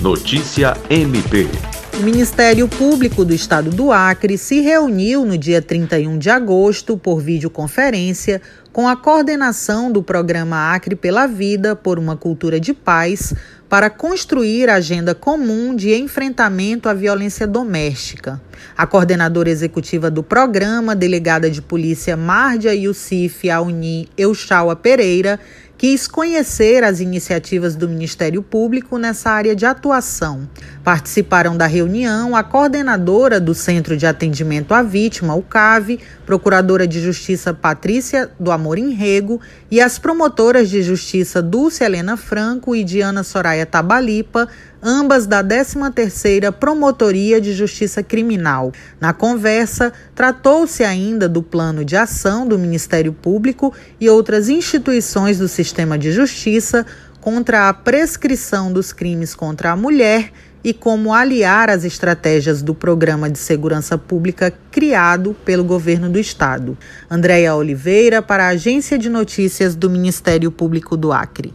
Notícia MP. O Ministério Público do Estado do Acre se reuniu no dia 31 de agosto por videoconferência com a coordenação do programa Acre pela Vida por uma Cultura de Paz para construir a agenda comum de enfrentamento à violência doméstica. A coordenadora executiva do programa, delegada de polícia Márdia Youssif Auni Euchaua Pereira, quis conhecer as iniciativas do Ministério Público nessa área de atuação. Participaram da reunião a coordenadora do Centro de Atendimento à Vítima, o CAV, Procuradora de Justiça Patrícia do Amorim Rego e as promotoras de Justiça Dulce Helena Franco e Diana Soraya Tabalipa, ambas da 13ª Promotoria de Justiça Criminal. Na conversa, tratou-se ainda do plano de ação do Ministério Público e outras instituições do sistema de justiça contra a prescrição dos crimes contra a mulher e como aliar as estratégias do Programa de Segurança Pública criado pelo governo do estado. Andréia Oliveira para a Agência de Notícias do Ministério Público do Acre.